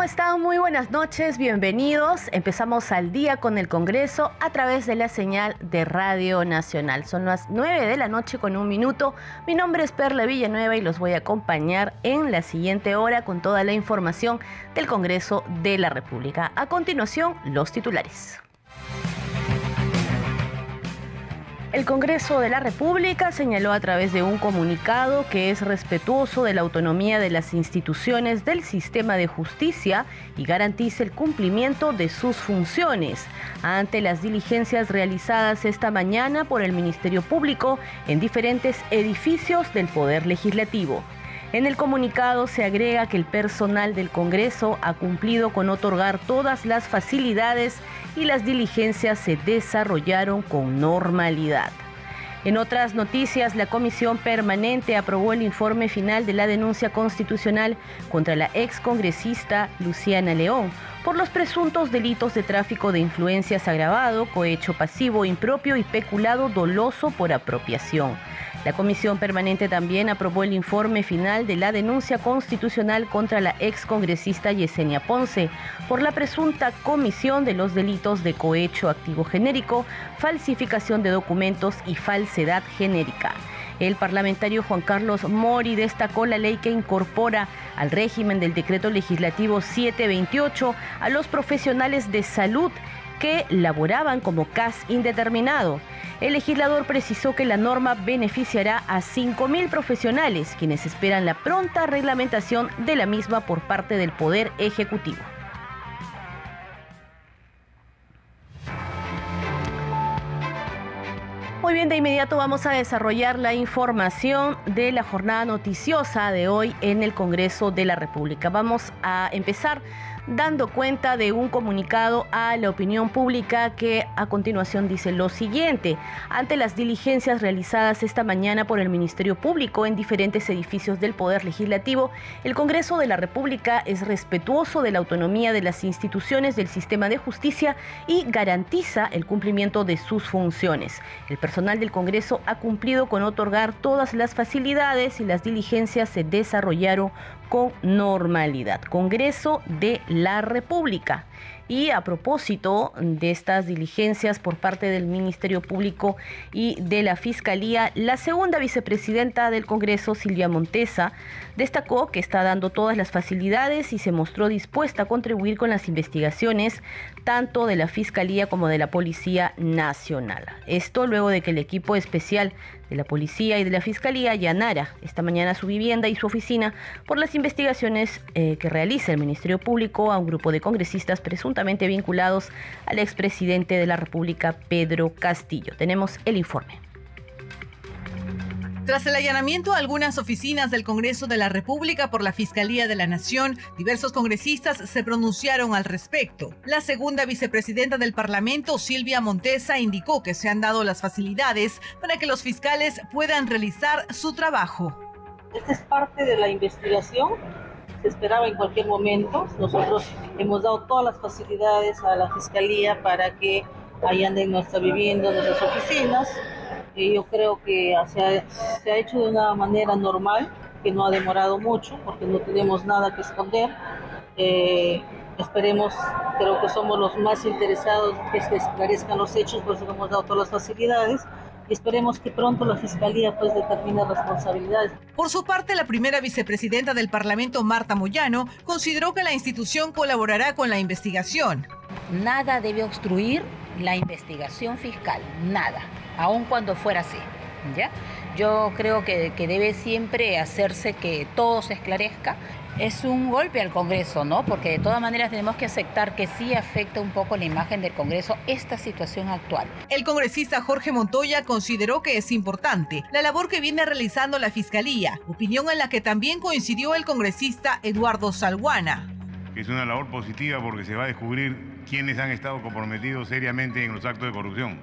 ¿Cómo están? Muy buenas noches, bienvenidos. Empezamos al día con el Congreso a través de la señal de Radio Nacional. Son las 9 de la noche con un minuto. Mi nombre es Perla Villanueva y los voy a acompañar en la siguiente hora con toda la información del Congreso de la República. A continuación, los titulares. El Congreso de la República señaló a través de un comunicado que es respetuoso de la autonomía de las instituciones del sistema de justicia y garantiza el cumplimiento de sus funciones ante las diligencias realizadas esta mañana por el Ministerio Público en diferentes edificios del Poder Legislativo. En el comunicado se agrega que el personal del Congreso ha cumplido con otorgar todas las facilidades y las diligencias se desarrollaron con normalidad. En otras noticias, la Comisión Permanente aprobó el informe final de la denuncia constitucional contra la excongresista Luciana León por los presuntos delitos de tráfico de influencias agravado, cohecho pasivo impropio y peculado doloso por apropiación. La Comisión Permanente también aprobó el informe final de la denuncia constitucional contra la excongresista Yesenia Ponce por la presunta comisión de los delitos de cohecho activo genérico, falsificación de documentos y falsedad genérica. El parlamentario Juan Carlos Mori destacó la ley que incorpora al régimen del decreto legislativo 728 a los profesionales de salud que laboraban como CAS indeterminado. El legislador precisó que la norma beneficiará a 5.000 profesionales, quienes esperan la pronta reglamentación de la misma por parte del Poder Ejecutivo. Muy bien, de inmediato vamos a desarrollar la información de la jornada noticiosa de hoy en el Congreso de la República. Vamos a empezar dando cuenta de un comunicado a la opinión pública que a continuación dice lo siguiente. Ante las diligencias realizadas esta mañana por el Ministerio Público en diferentes edificios del Poder Legislativo, el Congreso de la República es respetuoso de la autonomía de las instituciones del sistema de justicia y garantiza el cumplimiento de sus funciones. El personal del Congreso ha cumplido con otorgar todas las facilidades y las diligencias se desarrollaron con normalidad. Congreso de la República. Y a propósito de estas diligencias por parte del Ministerio Público y de la Fiscalía, la segunda vicepresidenta del Congreso, Silvia Montesa, destacó que está dando todas las facilidades y se mostró dispuesta a contribuir con las investigaciones tanto de la Fiscalía como de la Policía Nacional. Esto luego de que el equipo especial de la Policía y de la Fiscalía allanara esta mañana su vivienda y su oficina por las investigaciones eh, que realiza el Ministerio Público a un grupo de congresistas presuntamente vinculados al expresidente de la República, Pedro Castillo. Tenemos el informe. Tras el allanamiento a algunas oficinas del Congreso de la República por la Fiscalía de la Nación, diversos congresistas se pronunciaron al respecto. La segunda vicepresidenta del Parlamento, Silvia Montesa, indicó que se han dado las facilidades para que los fiscales puedan realizar su trabajo. Esta es parte de la investigación se esperaba en cualquier momento. Nosotros hemos dado todas las facilidades a la Fiscalía para que hayan en nuestra vivienda, nuestras oficinas yo creo que se ha, se ha, hecho de una manera normal, que no ha demorado mucho, porque no tenemos nada que esconder. Eh, esperemos, creo que somos los más interesados que se esclarezcan los hechos, por eso hemos dado todas las facilidades. Y esperemos que pronto la Fiscalía pues determine responsabilidades. Por su parte, la primera vicepresidenta del Parlamento, Marta Moyano, consideró que la institución colaborará con la investigación. Nada debe obstruir la investigación fiscal, nada aun cuando fuera así. ¿ya? Yo creo que, debe siempre hacerse que todo se esclarezca. Es un golpe al Congreso, ¿no? Porque de todas maneras tenemos que aceptar que sí afecta un poco la imagen del Congreso esta situación actual. El congresista Jorge Montoya consideró que es importante la labor que viene realizando la Fiscalía, opinión en la que también coincidió el congresista Eduardo Salguana que es una labor positiva porque se va a descubrir quiénes han estado comprometidos seriamente en los actos de corrupción.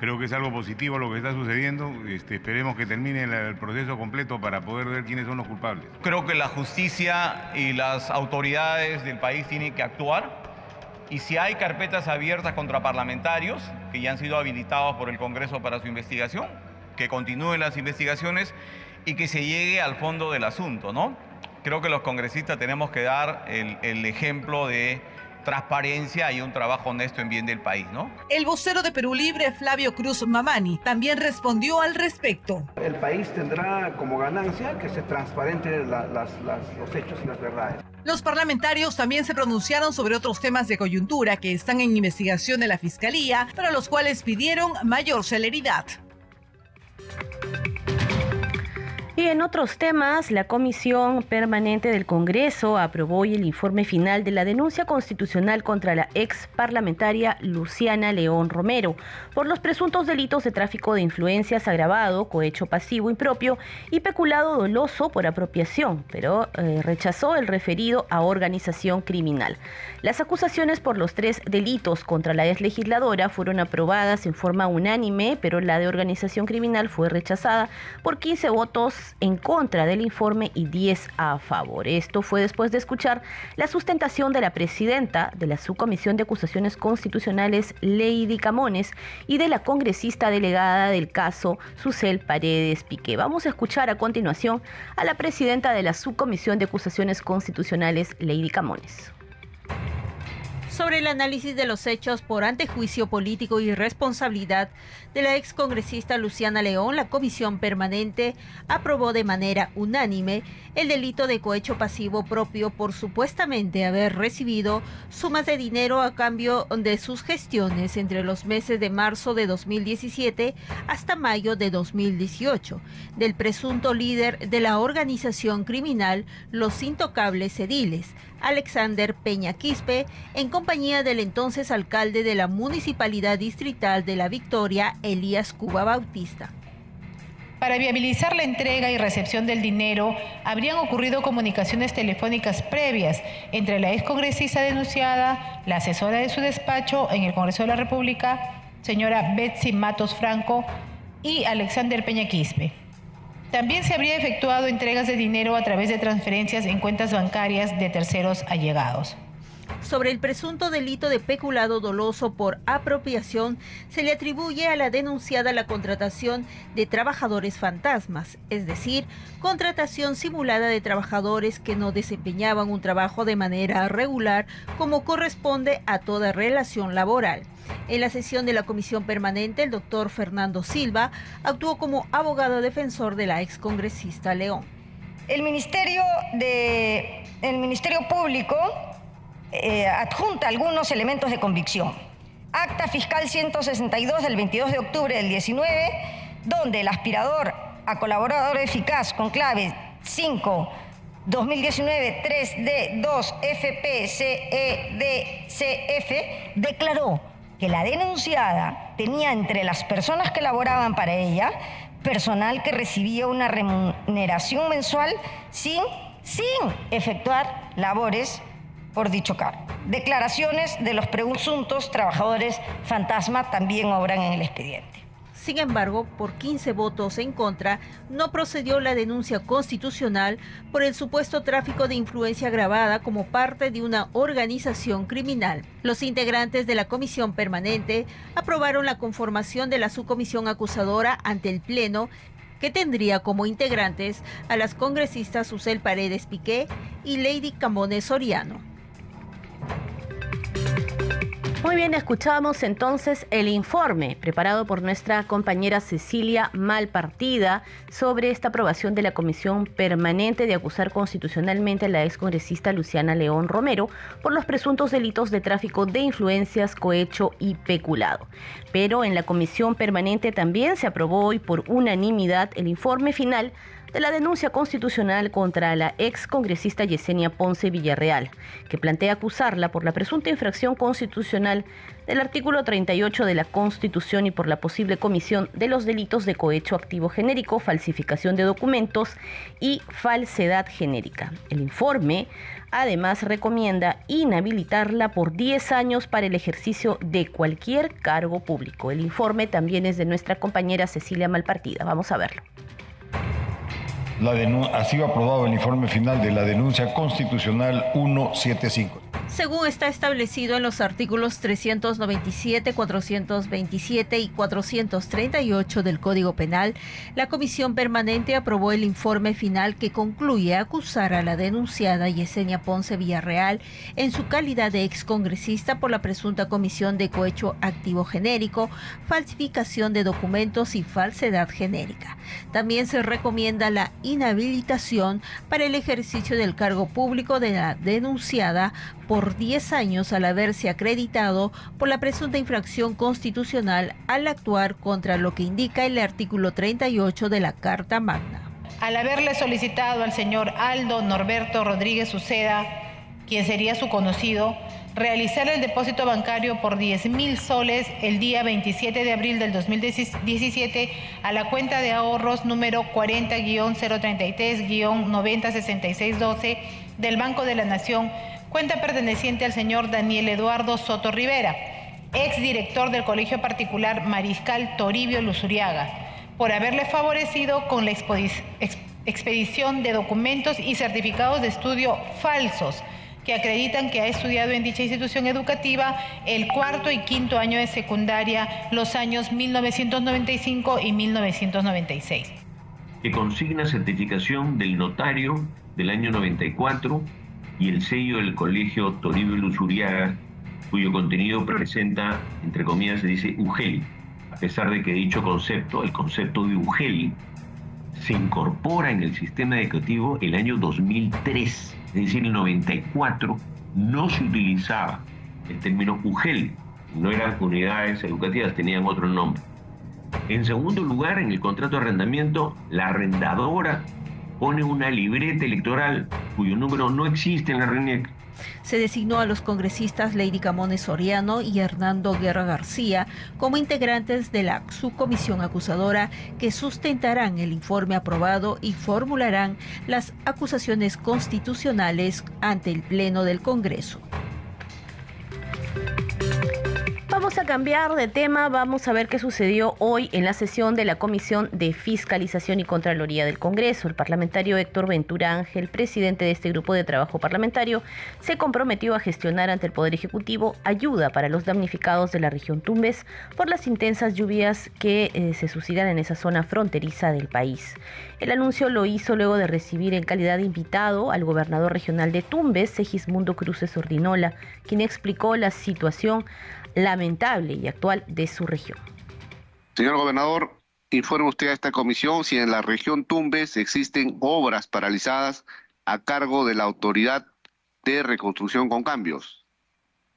Creo que es algo positivo lo que está sucediendo. Este, esperemos que termine el proceso completo para poder ver quiénes son los culpables. Creo que la justicia y las autoridades del país tienen que actuar. Y si hay carpetas abiertas contra parlamentarios que ya han sido habilitados por el Congreso para su investigación, que continúen las investigaciones y que se llegue al fondo del asunto, ¿no? Creo que los congresistas tenemos que dar el, el ejemplo de transparencia y un trabajo honesto en bien del país, ¿no? El vocero de Perú Libre, Flavio Cruz Mamani, también respondió al respecto. El país tendrá como ganancia que se transparenten los hechos y las verdades. Los parlamentarios también se pronunciaron sobre otros temas de coyuntura que están en investigación de la Fiscalía, para los cuales pidieron mayor celeridad. Y en otros temas, la Comisión Permanente del Congreso aprobó hoy el informe final de la denuncia constitucional contra la ex parlamentaria Luciana León Romero por los presuntos delitos de tráfico de influencias agravado, cohecho pasivo impropio y peculado doloso por apropiación, pero eh, rechazó el referido a organización criminal. Las acusaciones por los tres delitos contra la ex legisladora fueron aprobadas en forma unánime, pero la de organización criminal fue rechazada por 15 votos en contra del informe y 10 a favor. Esto fue después de escuchar la sustentación de la presidenta de la Subcomisión de Acusaciones Constitucionales, Lady Camones, y de la congresista delegada del caso, Susel Paredes Piqué. Vamos a escuchar a continuación a la presidenta de la Subcomisión de Acusaciones Constitucionales, Lady Camones sobre el análisis de los hechos por antejuicio político y responsabilidad de la excongresista Luciana León, la comisión permanente aprobó de manera unánime el delito de cohecho pasivo propio por supuestamente haber recibido sumas de dinero a cambio de sus gestiones entre los meses de marzo de 2017 hasta mayo de 2018 del presunto líder de la organización criminal Los Intocables Ediles, Alexander Peña Quispe, en compañía del entonces alcalde de la Municipalidad Distrital de La Victoria, Elías Cuba Bautista. Para viabilizar la entrega y recepción del dinero, habrían ocurrido comunicaciones telefónicas previas entre la excongresista denunciada, la asesora de su despacho en el Congreso de la República, señora Betsy Matos Franco, y Alexander Peña Quispe. También se habría efectuado entregas de dinero a través de transferencias en cuentas bancarias de terceros allegados. Sobre el presunto delito de peculado doloso por apropiación, se le atribuye a la denunciada la contratación de trabajadores fantasmas, es decir, contratación simulada de trabajadores que no desempeñaban un trabajo de manera regular como corresponde a toda relación laboral. En la sesión de la comisión permanente, el doctor Fernando Silva actuó como abogado defensor de la excongresista León. El Ministerio, de, el Ministerio Público eh, adjunta algunos elementos de convicción. Acta fiscal 162 del 22 de octubre del 19, donde el aspirador a colaborador eficaz con clave 5 2019 3D 2 FPCEDCF declaró que la denunciada tenía entre las personas que laboraban para ella personal que recibía una remuneración mensual sin, sin efectuar labores por dicho cargo. Declaraciones de los presuntos trabajadores fantasma también obran en el expediente. Sin embargo, por 15 votos en contra, no procedió la denuncia constitucional por el supuesto tráfico de influencia agravada como parte de una organización criminal. Los integrantes de la comisión permanente aprobaron la conformación de la subcomisión acusadora ante el Pleno que tendría como integrantes a las congresistas Susel Paredes Piqué y Lady Camones Soriano. Muy bien, escuchamos entonces el informe preparado por nuestra compañera Cecilia Malpartida sobre esta aprobación de la Comisión Permanente de acusar constitucionalmente a la excongresista Luciana León Romero por los presuntos delitos de tráfico de influencias, cohecho y peculado. Pero en la Comisión Permanente también se aprobó hoy por unanimidad el informe final de la denuncia constitucional contra la ex congresista Yesenia Ponce Villarreal, que plantea acusarla por la presunta infracción constitucional del artículo 38 de la Constitución y por la posible comisión de los delitos de cohecho activo genérico, falsificación de documentos y falsedad genérica. El informe además recomienda inhabilitarla por 10 años para el ejercicio de cualquier cargo público. El informe también es de nuestra compañera Cecilia Malpartida. Vamos a verlo. La ha sido aprobado el informe final de la denuncia constitucional 175 según está establecido en los artículos 397, 427 y 438 del Código Penal, la Comisión Permanente aprobó el informe final que concluye acusar a la denunciada Yesenia Ponce Villarreal en su calidad de excongresista por la presunta comisión de cohecho activo genérico, falsificación de documentos y falsedad genérica. También se recomienda la inhabilitación para el ejercicio del cargo público de la denunciada por 10 años al haberse acreditado por la presunta infracción constitucional al actuar contra lo que indica el artículo 38 de la Carta Magna. Al haberle solicitado al señor Aldo Norberto Rodríguez Uceda, quien sería su conocido, realizar el depósito bancario por 10 mil soles el día 27 de abril del 2017 a la cuenta de ahorros número 40-033-906612 del Banco de la Nación cuenta perteneciente al señor Daniel Eduardo Soto Rivera, ex director del Colegio Particular Mariscal Toribio Luzuriaga, por haberle favorecido con la expedición de documentos y certificados de estudio falsos que acreditan que ha estudiado en dicha institución educativa el cuarto y quinto año de secundaria los años 1995 y 1996. Que consigna certificación del notario del año 94 y el sello del Colegio Toribio Luzuriaga, cuyo contenido presenta, entre comillas, se dice UGELI, a pesar de que dicho concepto, el concepto de UGELI, se incorpora en el sistema educativo el año 2003, es decir, el 94 no se utilizaba el término UGELI, no eran unidades educativas, tenían otro nombre. En segundo lugar, en el contrato de arrendamiento, la arrendadora pone una libreta electoral cuyo número no existe en la RENIEC. Se designó a los congresistas Lady Camones Soriano y Hernando Guerra García como integrantes de la subcomisión acusadora que sustentarán el informe aprobado y formularán las acusaciones constitucionales ante el Pleno del Congreso. Vamos a cambiar de tema, vamos a ver qué sucedió hoy en la sesión de la Comisión de Fiscalización y Contraloría del Congreso. El parlamentario Héctor Ventura Ángel, presidente de este grupo de trabajo parlamentario, se comprometió a gestionar ante el Poder Ejecutivo ayuda para los damnificados de la región Tumbes por las intensas lluvias que eh, se suicidan en esa zona fronteriza del país. El anuncio lo hizo luego de recibir en calidad de invitado al gobernador regional de Tumbes, Segismundo Cruces Ordinola, quien explicó la situación lamentable y actual de su región. Señor gobernador, informe usted a esta comisión si en la región Tumbes existen obras paralizadas a cargo de la Autoridad de Reconstrucción con Cambios.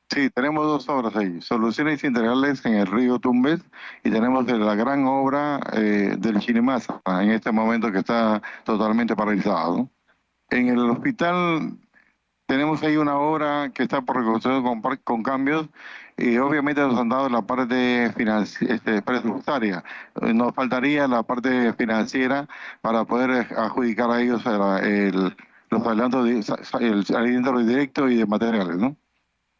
Sí, tenemos dos obras ahí, soluciones integrales en el río Tumbes y tenemos la gran obra eh, del Chirimasa en este momento que está totalmente paralizado. En el hospital tenemos ahí una obra que está por reconstruir con, con cambios y obviamente nos han dado la parte este, presupuestaria. Nos faltaría la parte financiera para poder adjudicar a ellos el, los adelantos, el aliento directo y de materiales, ¿no?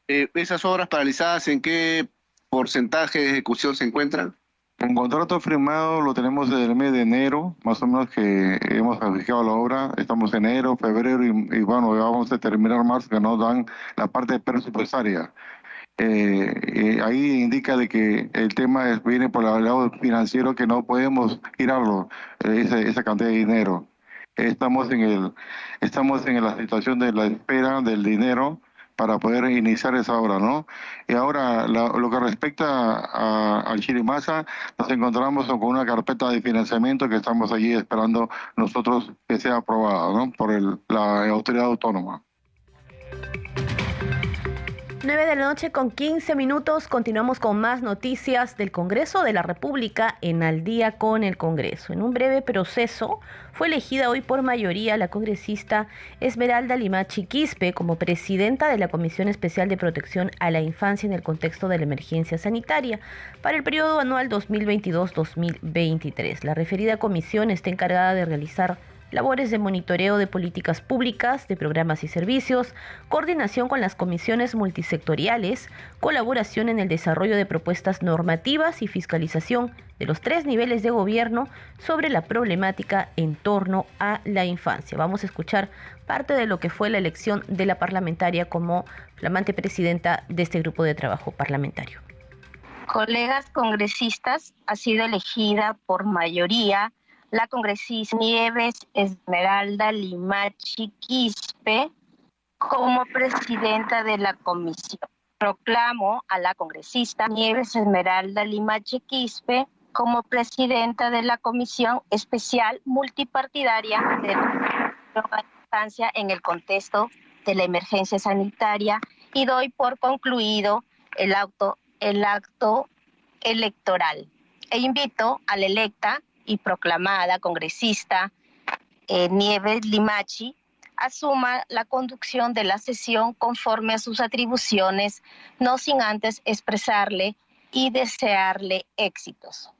Eh, ¿Esas obras paralizadas en qué porcentaje de ejecución se encuentran? Un contrato firmado lo tenemos desde el mes de enero, más o menos que hemos adjudicado la obra. Estamos en enero, febrero y, y bueno, vamos a terminar marzo que nos dan la parte presupuestaria. Eh, eh, ahí indica de que el tema viene por el lado financiero que no podemos girarlo, eh, esa, cantidad de dinero. Estamos en, el, estamos en la situación de la espera del dinero para poder iniciar esa obra, ¿no? Y ahora, lo que respecta al Chirimasa, nos encontramos con una carpeta de financiamiento que estamos allí esperando nosotros que sea aprobada, ¿no? Por el, la autoridad autónoma. 9 de la noche con 15 minutos. Continuamos con más noticias del Congreso de la República en Al día con el Congreso. En un breve proceso fue elegida hoy por mayoría la congresista Esmeralda Limachi Quispe como presidenta de la Comisión Especial de Protección a la Infancia en el contexto de la emergencia sanitaria para el periodo anual 2022-2023. La referida comisión está encargada de realizar labores de monitoreo de políticas públicas, de programas y servicios, coordinación con las comisiones multisectoriales, colaboración en el desarrollo de propuestas normativas y fiscalización de los tres niveles de gobierno sobre la problemática en torno a la infancia. Vamos a escuchar parte de lo que fue la elección de la parlamentaria como flamante presidenta de este grupo de trabajo parlamentario. Colegas congresistas, ha sido elegida por mayoría la congresista Nieves Esmeralda Limachi Quispe como presidenta de la comisión. Proclamo a la congresista Nieves Esmeralda Limachi Quispe como presidenta de la Comisión Especial Multipartidaria de la Infancia en el contexto de la emergencia sanitaria y doy por concluido el acto, el acto electoral. E invito a la electa y proclamada congresista eh, Nieves Limachi asuma la conducción de la sesión conforme a sus atribuciones, no sin antes expresarle y desearle éxitos.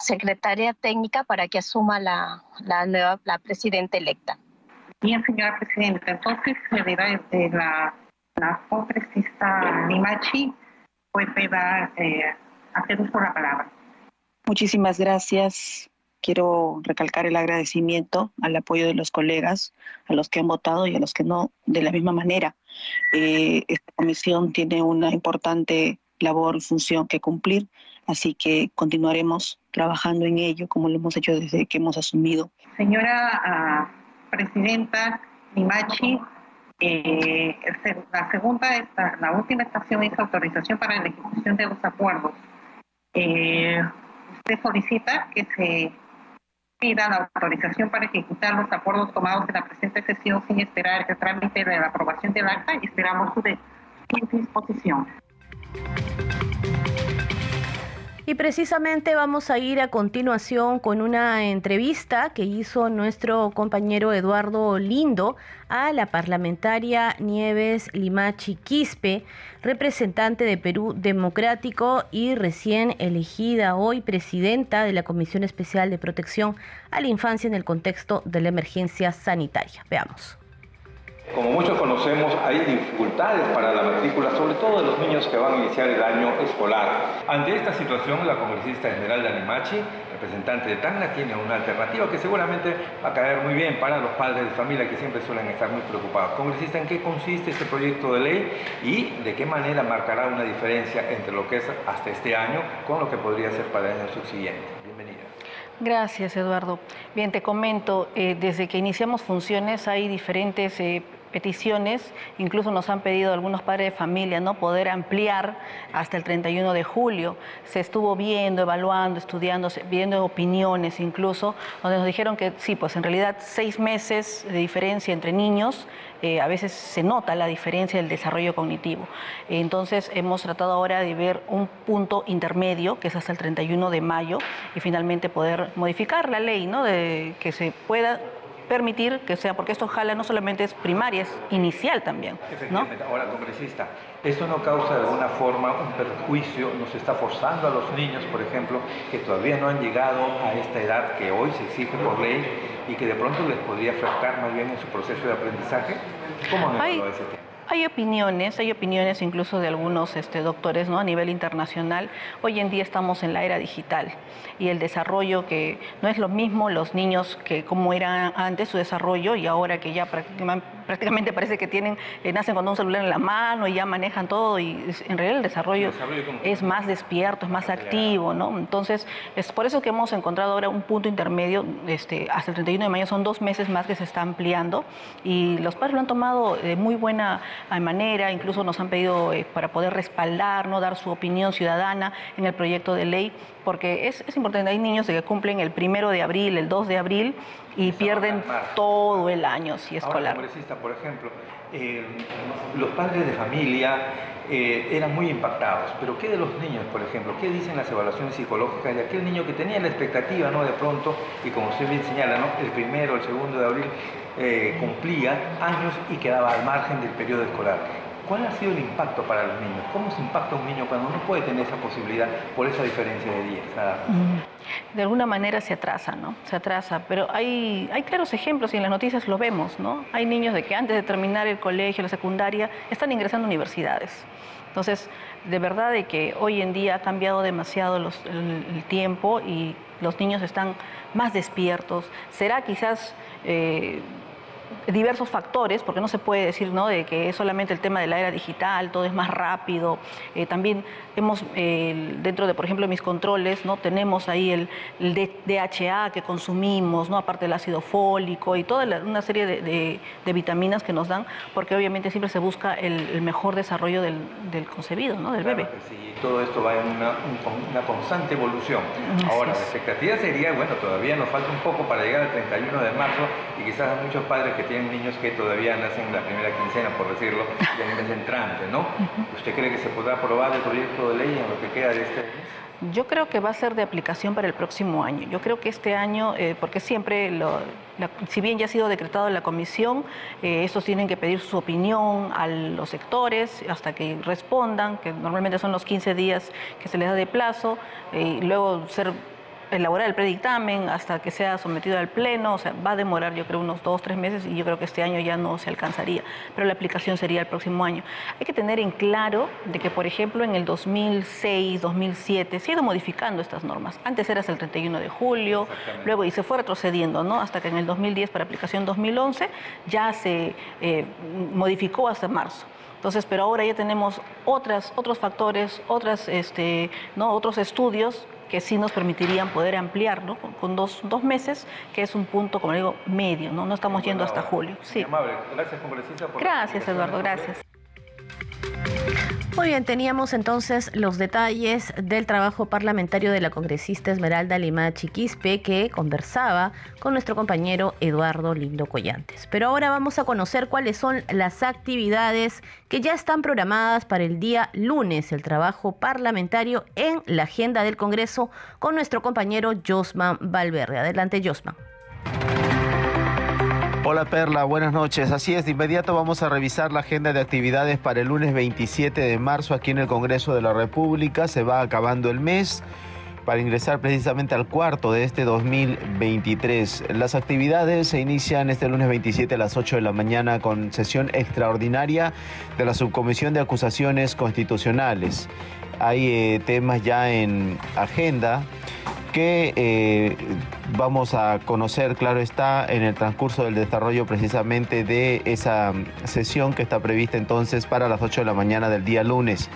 Secretaria técnica para que asuma la, la nueva la presidenta electa. Bien, señora presidenta, entonces de la, la congresista Limachi puede eh, hacer uso de la palabra. Muchísimas gracias, quiero recalcar el agradecimiento al apoyo de los colegas, a los que han votado y a los que no, de la misma manera. Eh, esta comisión tiene una importante labor y función que cumplir, así que continuaremos trabajando en ello como lo hemos hecho desde que hemos asumido. Señora ah, Presidenta Nimachi, eh, la segunda, esta, la última estación es autorización para la ejecución de los acuerdos. Eh, usted solicita que se pida la autorización para ejecutar los acuerdos tomados en la presente sesión sin esperar el trámite de la aprobación del acta y esperamos su, su disposición. Y precisamente vamos a ir a continuación con una entrevista que hizo nuestro compañero Eduardo Lindo a la parlamentaria Nieves Limachi Quispe, representante de Perú Democrático y recién elegida hoy presidenta de la Comisión Especial de Protección a la Infancia en el contexto de la emergencia sanitaria. Veamos. Como muchos conocemos, hay dificultades para la matrícula, sobre todo de los niños que van a iniciar el año escolar. Ante esta situación, la congresista Esmeralda Limachi, representante de Tacna, tiene una alternativa que seguramente va a caer muy bien para los padres de familia que siempre suelen estar muy preocupados. Congresista, ¿en qué consiste este proyecto de ley y de qué manera marcará una diferencia entre lo que es hasta este año con lo que podría ser para el año subsiguiente? Gracias, Eduardo. Bien, te comento, eh, desde que iniciamos funciones hay diferentes eh, peticiones, incluso nos han pedido algunos padres de familia no poder ampliar hasta el 31 de julio. Se estuvo viendo, evaluando, estudiando, viendo opiniones incluso, donde nos dijeron que sí, pues en realidad seis meses de diferencia entre niños, eh, a veces se nota la diferencia del desarrollo cognitivo. Entonces hemos tratado ahora de ver un punto intermedio, que es hasta el 31 de mayo, y finalmente poder modificar la ley, ¿no? De que se pueda permitir que sea, porque esto jala no solamente es primaria, es inicial también. Efectivamente. Ahora, congresista, ¿esto no causa de alguna forma un perjuicio? ¿Nos está forzando a los niños, por ejemplo, que todavía no han llegado a esta edad que hoy se exige por ley y que de pronto les podría afectar más bien en su proceso de aprendizaje? ¿Cómo han evaluado ese tema? Hay opiniones, hay opiniones incluso de algunos este, doctores ¿no? a nivel internacional. Hoy en día estamos en la era digital y el desarrollo que no es lo mismo los niños que como era antes su desarrollo y ahora que ya prácticamente parece que tienen, eh, nacen con un celular en la mano y ya manejan todo y en realidad el desarrollo, es más despierto, es más activo, ¿no? Entonces es por eso que hemos encontrado ahora un punto intermedio, este, hasta el 31 de mayo son dos meses más que se está ampliando y los padres lo han tomado de muy buena manera, incluso nos han pedido eh, para poder respaldar, ¿no? dar su opinión ciudadana en el proyecto de ley, porque es, es importante, hay niños que cumplen el primero de abril, el 2 de abril y pierden todo el año si escolar. Por ejemplo, eh, los padres de familia eh, eran muy impactados, pero ¿qué de los niños, por ejemplo? ¿Qué dicen las evaluaciones psicológicas de aquel niño que tenía la expectativa, ¿no? De pronto, y como usted bien señala, ¿no? El primero, el segundo de abril eh, cumplía años y quedaba al margen del periodo escolar. ¿Cuál ha sido el impacto para los niños? ¿Cómo se impacta un niño cuando no puede tener esa posibilidad por esa diferencia de días? De alguna manera se atrasa, ¿no? Se atrasa, pero hay, hay claros ejemplos y en las noticias lo vemos, ¿no? Hay niños de que antes de terminar el colegio, la secundaria, están ingresando a universidades. Entonces, de verdad de que hoy en día ha cambiado demasiado el, tiempo y los niños están más despiertos. Será quizás... Eh, diversos factores, porque no se puede decir ¿no? de que es solamente el tema de la era digital, todo es más rápido. Eh, también hemos, eh, dentro de, por ejemplo, mis controles, ¿no? tenemos ahí el, DHA que consumimos, ¿no? aparte del ácido fólico y toda una serie de, vitaminas que nos dan, porque obviamente siempre se busca el, mejor desarrollo del, concebido, ¿no? del bebé. Sí, todo esto va en una, una constante evolución. Ahora, la expectativa sería, bueno, todavía nos falta un poco para llegar al 31 de marzo y quizás muchos padres que tienen niños que todavía nacen la primera quincena, por decirlo, ya en el entrante, ¿no? ¿Usted cree que se podrá aprobar el proyecto de ley en lo que queda de este mes? Yo creo que va a ser de aplicación para el próximo año. Yo creo que este año, eh, porque siempre, lo, si bien ya ha sido decretado en la comisión, eh, estos tienen que pedir su opinión a los sectores hasta que respondan, que normalmente son los 15 días que se les da de plazo, eh, y luego ser elaborar el predictamen hasta que sea sometido al pleno, o sea, va a demorar yo creo unos dos, tres meses y yo creo que este año ya no se alcanzaría, pero la aplicación sería el próximo año. Hay que tener en claro de que, por ejemplo, en el 2006, 2007 se ha ido modificando estas normas. Antes era hasta el 31 de julio, luego y se fue retrocediendo, ¿no? Hasta que en el 2010 para aplicación 2011 ya se eh, modificó hasta marzo. Entonces, pero ahora ya tenemos otras, otros factores, otras, este, ¿no? otros estudios que sí nos permitirían poder ampliarlo con dos, dos, meses, que es un punto, como digo, medio, ¿no? No estamos yendo hasta julio. Sí. Amable. Gracias, congresista. Por gracias, Eduardo, gracias. Muy bien, teníamos entonces los detalles del trabajo parlamentario de la congresista Esmeralda Lima Chiquispe que conversaba con nuestro compañero Eduardo Lindo Collantes. Pero ahora vamos a conocer cuáles son las actividades que ya están programadas para el día lunes, el trabajo parlamentario en la agenda del Congreso con nuestro compañero Josman Valverde. Adelante, Josman. Hola Perla, buenas noches. Así es, de inmediato vamos a revisar la agenda de actividades para el lunes 27 de marzo aquí en el Congreso de la República. Se va acabando el mes para ingresar precisamente al cuarto de este 2023. Las actividades se inician este lunes 27 a las 8 de la mañana con sesión extraordinaria de la Subcomisión de Acusaciones Constitucionales. Hay eh, temas ya en agenda que eh, vamos a conocer, claro está, en el transcurso del desarrollo precisamente de esa sesión que está prevista entonces para las 8 de la mañana del día lunes.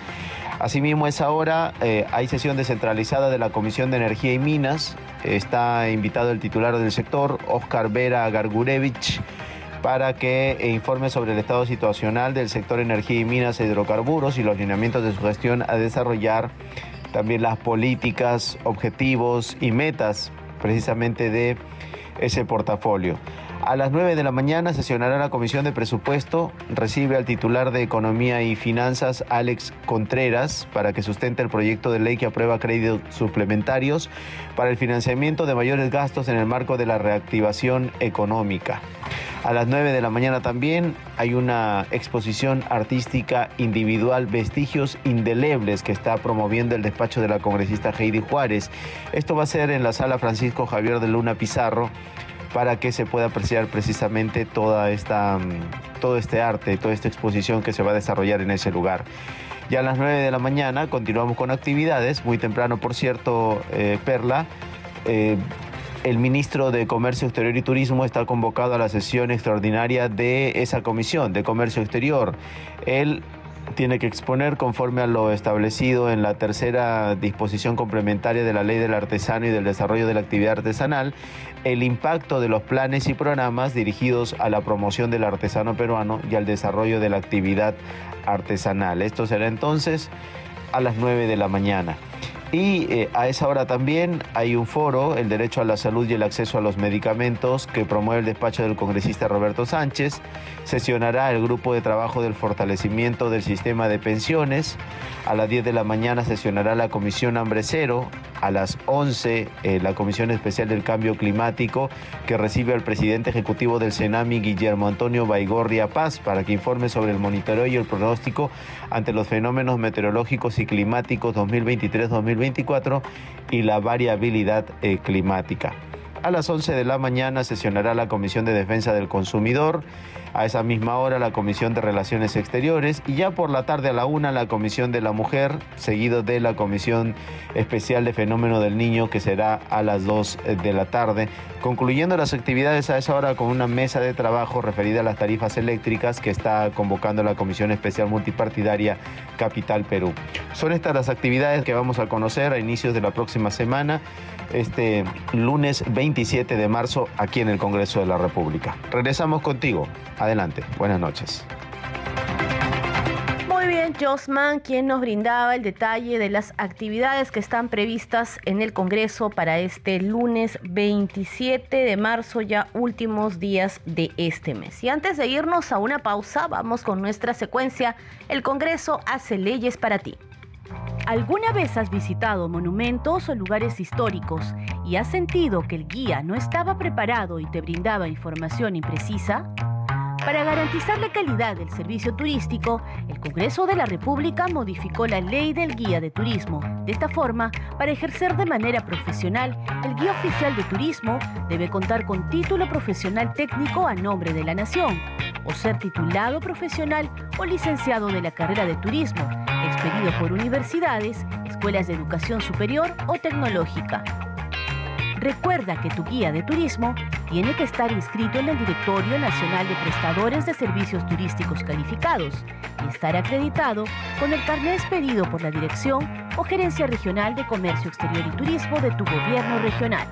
Asimismo, a esa hora eh, hay sesión descentralizada de la Comisión de Energía y Minas. Está invitado el titular del sector, Oscar Vera Gargurevich, para que informe sobre el estado situacional del sector energía y minas e hidrocarburos y los lineamientos de su gestión a desarrollar también las políticas, objetivos y metas precisamente de ese portafolio. A las 9 de la mañana sesionará la Comisión de Presupuesto, recibe al titular de Economía y Finanzas, Alex Contreras, para que sustente el proyecto de ley que aprueba créditos suplementarios para el financiamiento de mayores gastos en el marco de la reactivación económica. A las 9 de la mañana también hay una exposición artística individual Vestigios Indelebles que está promoviendo el despacho de la congresista Heidi Juárez. Esto va a ser en la sala Francisco Javier de Luna Pizarro para que se pueda apreciar precisamente toda esta, mm, todo este arte, toda esta exposición que se va a desarrollar en ese lugar. Ya a las 9 de la mañana continuamos con actividades, muy temprano por cierto, eh, Perla. Eh, el ministro de Comercio Exterior y Turismo está convocado a la sesión extraordinaria de esa comisión de Comercio Exterior. Tiene que exponer conforme a lo establecido en la tercera disposición complementaria de la ley del artesano y del desarrollo de la actividad artesanal, el impacto de los planes y programas dirigidos a la promoción del artesano peruano y al desarrollo de la actividad artesanal. Esto será entonces a las 9 de la mañana. Y eh, a esa hora también hay un foro, el derecho a la salud y el acceso a los medicamentos, que promueve el despacho del congresista Roberto Sánchez. Sesionará el grupo de trabajo del fortalecimiento del sistema de pensiones. A las 10 de la mañana sesionará la comisión Hambre Cero. A las 11 eh, la comisión especial del cambio climático, que recibe al presidente ejecutivo del Senami, Guillermo Antonio Baigorria Paz, para que informe sobre el monitoreo y el pronóstico ante los fenómenos meteorológicos y climáticos 2023-2024 2024 y la variabilidad eh, climática. A las 11 de la mañana sesionará la Comisión de Defensa del Consumidor. A esa misma hora la Comisión de Relaciones Exteriores. Y ya por la tarde a la una la Comisión de la Mujer, seguido de la Comisión Especial de Fenómeno del Niño que será a las 2 de la tarde, concluyendo las actividades a esa hora con una mesa de trabajo referida a las tarifas eléctricas que está convocando la Comisión Especial Multipartidaria Capital Perú. Son estas las actividades que vamos a conocer a inicios de la próxima semana este lunes 27 de marzo aquí en el Congreso de la República. Regresamos contigo. Adelante. Buenas noches. Muy bien, Josman, quien nos brindaba el detalle de las actividades que están previstas en el Congreso para este lunes 27 de marzo, ya últimos días de este mes. Y antes de irnos a una pausa, vamos con nuestra secuencia. El Congreso hace leyes para ti. ¿Alguna vez has visitado monumentos o lugares históricos y has sentido que el guía no estaba preparado y te brindaba información imprecisa? Para garantizar la calidad del servicio turístico, el Congreso de la República modificó la ley del guía de turismo. De esta forma, para ejercer de manera profesional, el guía oficial de turismo debe contar con título profesional técnico a nombre de la nación, o ser titulado profesional o licenciado de la carrera de turismo, expedido por universidades, escuelas de educación superior o tecnológica. Recuerda que tu guía de turismo tiene que estar inscrito en el Directorio Nacional de Prestadores de Servicios Turísticos Calificados y estar acreditado con el carnet expedido por la Dirección o Gerencia Regional de Comercio Exterior y Turismo de tu gobierno regional.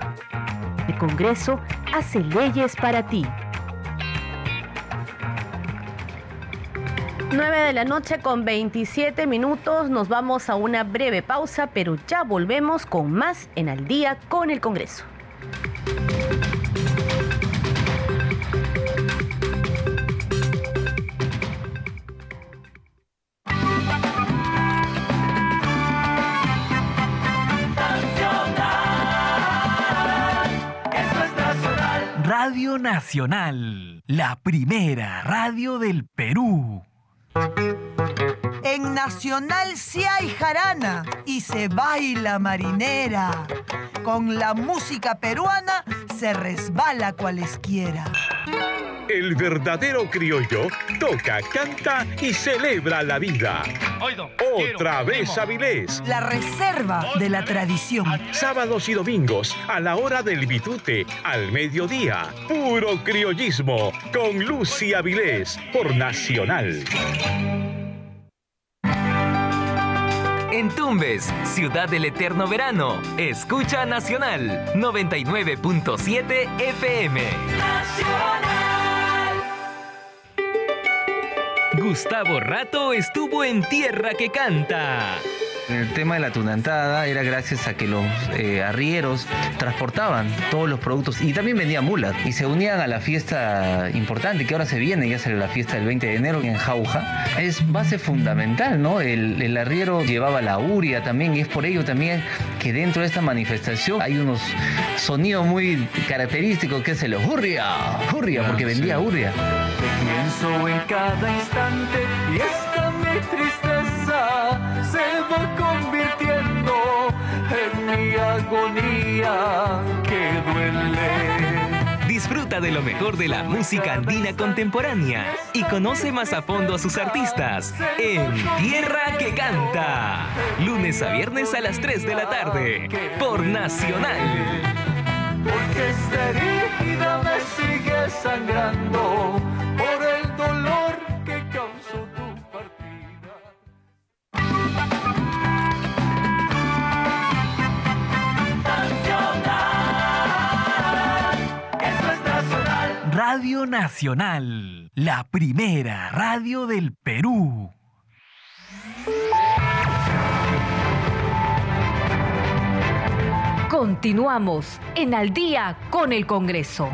El Congreso hace leyes para ti. 9 de la noche con 27 minutos. Nos vamos a una breve pausa, pero ya volvemos con más en Al día con el Congreso. Radio Nacional, la primera radio del Perú. En Nacional sí hay jarana y se baila marinera. Con la música peruana se resbala cualesquiera. El verdadero criollo toca, canta y celebra la vida. Otra vez Avilés. La reserva de la tradición. Sábados y domingos a la hora del bitute, al mediodía. Puro criollismo con Lucy Avilés por Nacional. En Tumbes, ciudad del eterno verano, escucha Nacional 99.7 FM. Nacional. Gustavo Rato estuvo en Tierra que Canta. El tema de la tunantada era gracias a que los eh, arrieros transportaban todos los productos y también vendían mulas y se unían a la fiesta importante que ahora se viene, ya sale la fiesta del 20 de enero en Jauja. Es base fundamental, ¿no? El, el arriero llevaba la uria también y es por ello también que dentro de esta manifestación hay unos sonidos muy característicos que es el hurria, hurria, porque vendía uria. pienso en cada instante y esta mi tristeza se va convirtiendo en mi agonía que duele. Disfruta de lo mejor de la música andina contemporánea y conoce más a fondo a sus artistas en Tierra que Canta. Lunes a viernes a las 3 de la tarde por Nacional. Porque esta herida me sigue sangrando Radio Nacional, la primera radio del Perú. Continuamos en Al día con el Congreso.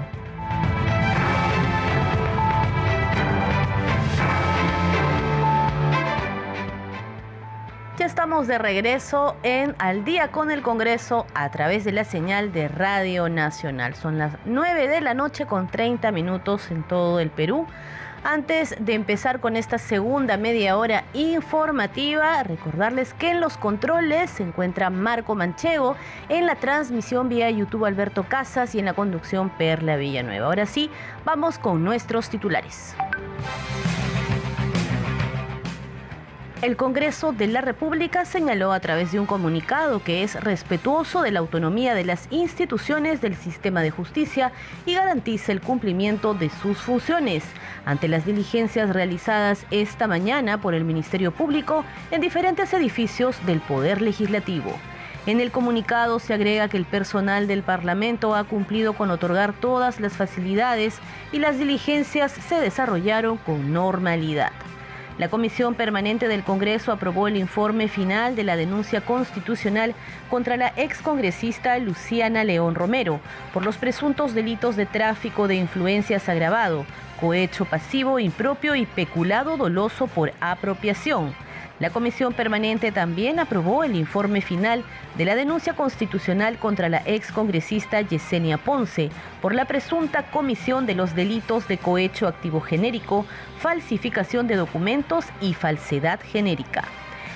Estamos de regreso en Al día con el Congreso a través de la señal de Radio Nacional. Son las 9 de la noche con 30 minutos en todo el Perú. Antes de empezar con esta segunda media hora informativa, recordarles que en los controles se encuentra Marco Manchego, en la transmisión vía YouTube Alberto Casas y en la conducción Perla Villanueva. Ahora sí, vamos con nuestros titulares. El Congreso de la República señaló a través de un comunicado que es respetuoso de la autonomía de las instituciones del sistema de justicia y garantiza el cumplimiento de sus funciones ante las diligencias realizadas esta mañana por el Ministerio Público en diferentes edificios del Poder Legislativo. En el comunicado se agrega que el personal del Parlamento ha cumplido con otorgar todas las facilidades y las diligencias se desarrollaron con normalidad. La Comisión Permanente del Congreso aprobó el informe final de la denuncia constitucional contra la excongresista Luciana León Romero por los presuntos delitos de tráfico de influencias agravado, cohecho pasivo, impropio y peculado doloso por apropiación. La Comisión Permanente también aprobó el informe final de la denuncia constitucional contra la excongresista Yesenia Ponce por la presunta comisión de los delitos de cohecho activo genérico, falsificación de documentos y falsedad genérica.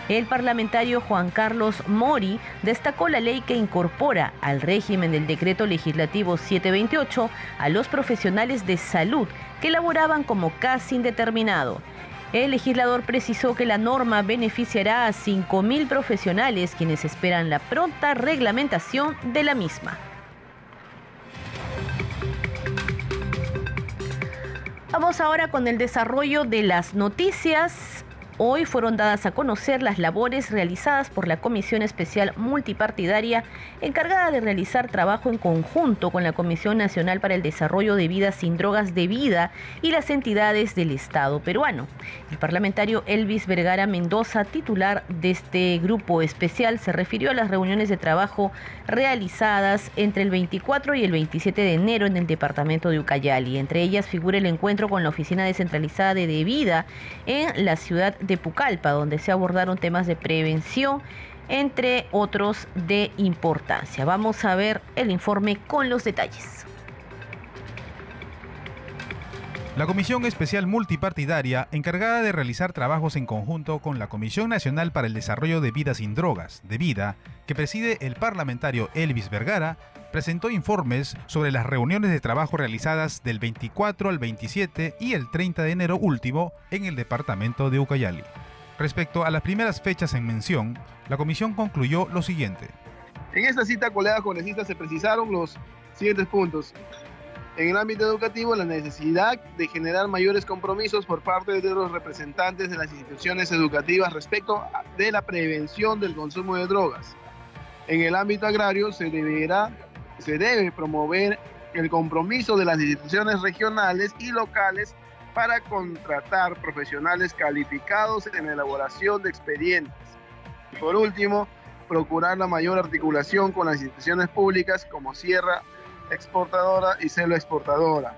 El parlamentario Juan Carlos Mori destacó la ley que incorpora al régimen del decreto legislativo 728 a los profesionales de salud que laboraban como casi indeterminado. El legislador precisó que la norma beneficiará a 5.000 profesionales quienes esperan la pronta reglamentación de la misma. Vamos ahora con el desarrollo de las noticias. Hoy fueron dadas a conocer las labores realizadas por la Comisión Especial Multipartidaria encargada de realizar trabajo en conjunto con la Comisión Nacional para el Desarrollo de Vidas sin Drogas de Vida y las entidades del Estado peruano. El parlamentario Elvis Vergara Mendoza, titular de este grupo especial, se refirió a las reuniones de trabajo realizadas entre el 24 y el 27 de enero en el departamento de Ucayali. Entre ellas figura el encuentro con la Oficina Descentralizada de Debida en la ciudad de Pucallpa, donde se abordaron temas de prevención, entre otros de importancia. Vamos a ver el informe con los detalles. La Comisión Especial Multipartidaria, encargada de realizar trabajos en conjunto con la Comisión Nacional para el Desarrollo de Vidas sin Drogas, de Vida, que preside el parlamentario Elvis Vergara, presentó informes sobre las reuniones de trabajo realizadas del 24 al 27 y el 30 de enero último en el departamento de Ucayali. Respecto a las primeras fechas en mención, la comisión concluyó lo siguiente. En esta cita, colegas congresistas, se precisaron los siguientes puntos. En el ámbito educativo, la necesidad de generar mayores compromisos por parte de los representantes de las instituciones educativas respecto de la prevención del consumo de drogas. En el ámbito agrario, se deberá se debe promover el compromiso de las instituciones regionales y locales para contratar profesionales calificados en la elaboración de expedientes. Y por último, procurar la mayor articulación con las instituciones públicas como Sierra Exportadora y Celo Exportadora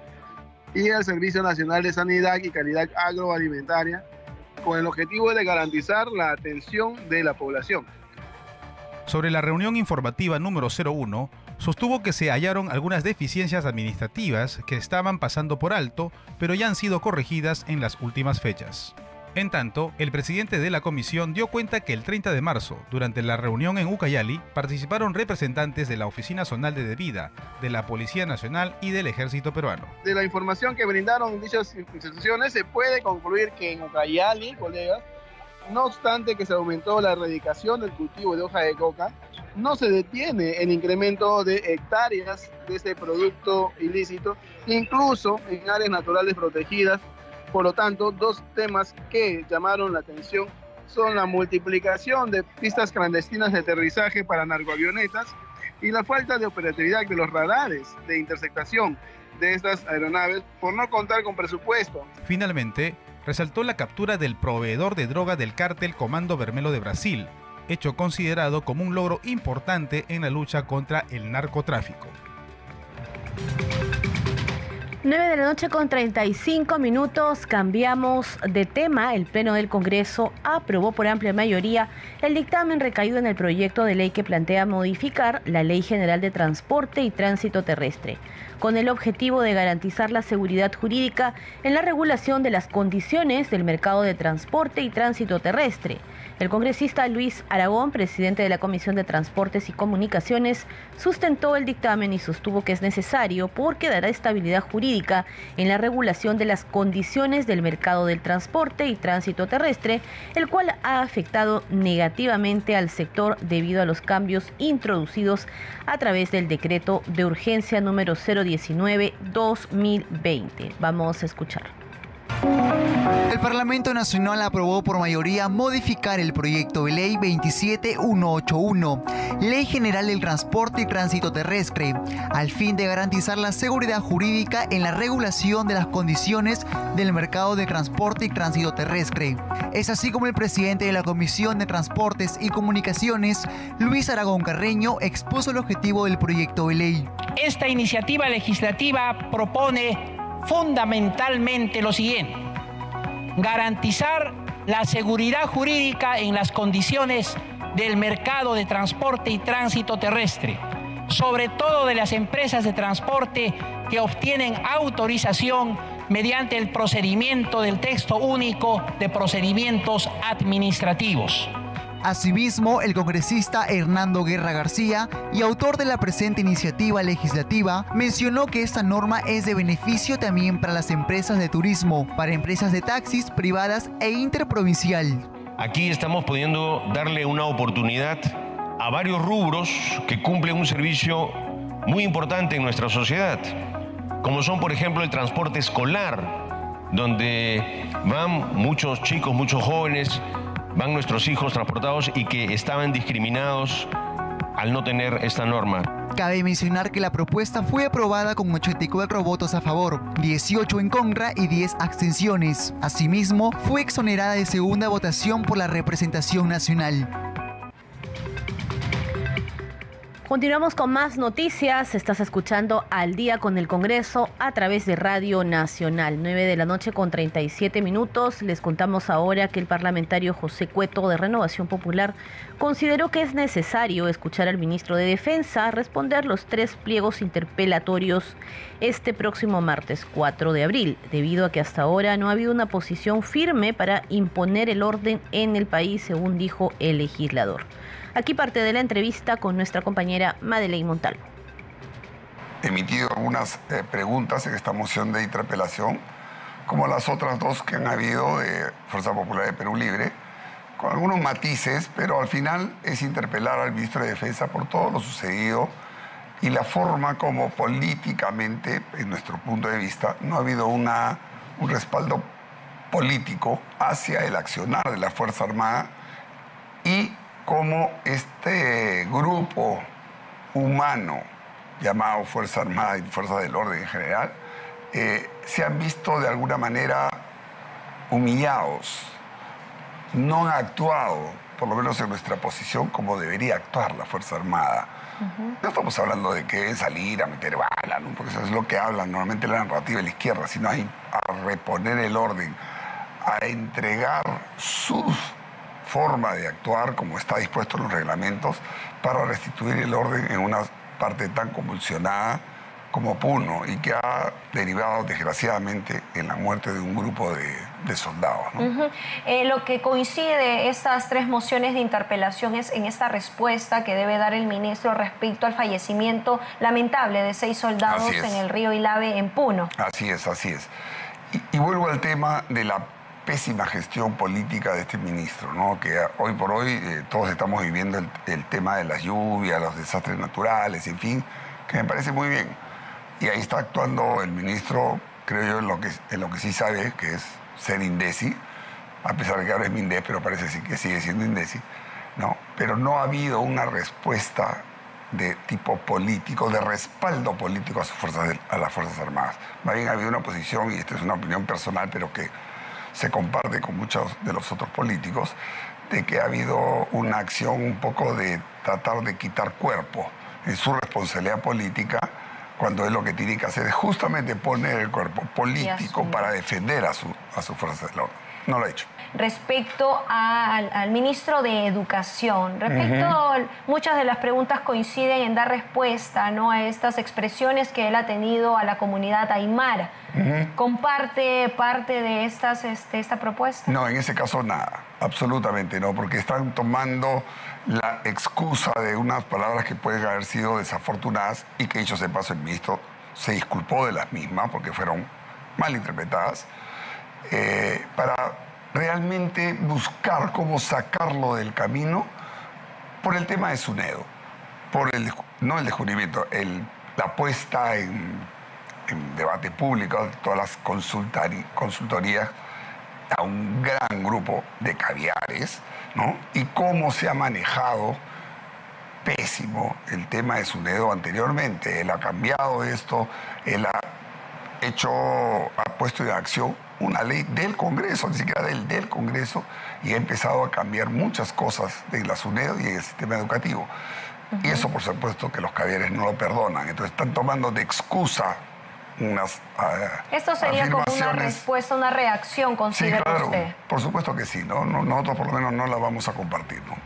y el Servicio Nacional de Sanidad y Calidad Agroalimentaria con el objetivo de garantizar la atención de la población. Sobre la reunión informativa número 01, sostuvo que se hallaron algunas deficiencias administrativas que estaban pasando por alto, pero ya han sido corregidas en las últimas fechas. En tanto, el presidente de la comisión dio cuenta que el 30 de marzo, durante la reunión en Ucayali, participaron representantes de la Oficina Zonal de Debida, de la Policía Nacional y del Ejército Peruano. De la información que brindaron dichas instituciones, se puede concluir que en Ucayali, colegas, no obstante que se aumentó la erradicación del cultivo de hoja de coca, no se detiene el incremento de hectáreas de este producto ilícito, incluso en áreas naturales protegidas. Por lo tanto, dos temas que llamaron la atención son la multiplicación de pistas clandestinas de aterrizaje para narcoavionetas y la falta de operatividad de los radares de interceptación de estas aeronaves por no contar con presupuesto. Finalmente, resaltó la captura del proveedor de droga del cártel Comando Vermelo de Brasil, hecho considerado como un logro importante en la lucha contra el narcotráfico. 9 de la noche con 35 minutos, cambiamos de tema. El Pleno del Congreso aprobó por amplia mayoría el dictamen recaído en el proyecto de ley que plantea modificar la Ley General de Transporte y Tránsito Terrestre, con el objetivo de garantizar la seguridad jurídica en la regulación de las condiciones del mercado de transporte y tránsito terrestre. El congresista Luis Aragón, presidente de la Comisión de Transportes y Comunicaciones, sustentó el dictamen y sostuvo que es necesario porque dará estabilidad jurídica en la regulación de las condiciones del mercado del transporte y tránsito terrestre, el cual ha afectado negativamente al sector debido a los cambios introducidos a través del decreto de urgencia número 019-2020. Vamos a escuchar. El Parlamento Nacional aprobó por mayoría modificar el proyecto de ley 27181, Ley General del Transporte y Tránsito Terrestre, al fin de garantizar la seguridad jurídica en la regulación de las condiciones del mercado de transporte y tránsito terrestre. Es así como el presidente de la Comisión de Transportes y Comunicaciones, Luis Aragón Carreño, expuso el objetivo del proyecto de ley. Esta iniciativa legislativa propone fundamentalmente lo siguiente, garantizar la seguridad jurídica en las condiciones del mercado de transporte y tránsito terrestre, sobre todo de las empresas de transporte que obtienen autorización mediante el procedimiento del texto único de procedimientos administrativos. Asimismo, el congresista Hernando Guerra García y autor de la presente iniciativa legislativa mencionó que esta norma es de beneficio también para las empresas de turismo, para empresas de taxis privadas e interprovincial. Aquí estamos pudiendo darle una oportunidad a varios rubros que cumplen un servicio muy importante en nuestra sociedad, como son por ejemplo el transporte escolar, donde van muchos chicos, muchos jóvenes van nuestros hijos transportados y que estaban discriminados al no tener esta norma. Cabe mencionar que la propuesta fue aprobada con 84 votos a favor, 18 en contra y 10 abstenciones. Asimismo, fue exonerada de segunda votación por la representación nacional. Continuamos con más noticias. Estás escuchando al día con el Congreso a través de Radio Nacional. 9 de la noche con 37 minutos. Les contamos ahora que el parlamentario José Cueto de Renovación Popular consideró que es necesario escuchar al ministro de Defensa responder los tres pliegos interpelatorios este próximo martes 4 de abril, debido a que hasta ahora no ha habido una posición firme para imponer el orden en el país, según dijo el legislador. Aquí parte de la entrevista con nuestra compañera Madeleine Montalvo. Emitido algunas eh, preguntas en esta moción de interpelación, como las otras dos que han habido de Fuerza Popular de Perú Libre, con algunos matices, pero al final es interpelar al ministro de Defensa por todo lo sucedido y la forma como políticamente, en nuestro punto de vista, no ha habido una, un respaldo político hacia el accionar de la Fuerza Armada y cómo este grupo humano llamado Fuerza Armada y Fuerza del Orden en general eh, se han visto de alguna manera humillados, no han actuado, por lo menos en nuestra posición, como debería actuar la Fuerza Armada. No estamos hablando de que salir a meter bala, porque eso es lo que hablan normalmente la narrativa de la izquierda, sino a reponer el orden, a entregar sus forma de actuar como está dispuesto en los reglamentos para restituir el orden en una parte tan convulsionada como Puno y que ha derivado desgraciadamente en la muerte de un grupo de, soldados. Eh, lo que coincide estas tres mociones de interpelación es en esta respuesta que debe dar el ministro respecto al fallecimiento lamentable de seis soldados en el río Ilave en Puno. Así es, así es. y vuelvo al tema de la pésima gestión política de este ministro, ¿no? que hoy por hoy eh, todos estamos viviendo el, tema de las lluvias, los desastres naturales, en fin, que me parece muy bien. Y ahí está actuando el ministro, creo yo, en lo que, en lo que sí sabe, que es ser indeci, a pesar de que ahora es Mindés, pero parece que sigue siendo indeci, ¿no? Pero no ha habido una respuesta de tipo político, de respaldo político a, sus fuerzas, a las Fuerzas Armadas. Más bien ha habido una posición, y esta es una opinión personal, pero que se comparte con muchos de los otros políticos, de que ha habido una acción un poco de tratar de quitar cuerpo en su responsabilidad política, cuando él lo que tiene que hacer es justamente poner el cuerpo político para defender a su, a su fuerza de orden. No lo ha hecho respecto al, ministro de Educación. Respecto, muchas de las preguntas coinciden en dar respuesta ¿no? a estas expresiones que él ha tenido a la comunidad aymara. ¿Comparte parte de estas, este, esta propuesta? No, en ese caso nada, absolutamente no, porque están tomando la excusa de unas palabras que pueden haber sido desafortunadas y que dicho se paso el ministro se disculpó de las mismas porque fueron mal interpretadas, eh, para realmente buscar cómo sacarlo del camino por el tema de Sunedo, por el, no el descubrimiento, el, la puesta en, debate público todas las consultorías a un gran grupo de caviares, ¿no? Y cómo se ha manejado pésimo el tema de Sunedo anteriormente. Él ha cambiado esto, él ha hecho, ha puesto en acción una ley del Congreso, ni siquiera del, del Congreso, y ha empezado a cambiar muchas cosas de la SUNED y en el sistema educativo. Y eso, por supuesto, que los caviares no lo perdonan. Entonces están tomando de excusa unas uh, Esto sería como una respuesta, una reacción, considera sí, claro, usted. Por supuesto que sí, ¿no? Nosotros por lo menos no la vamos a compartir, ¿no?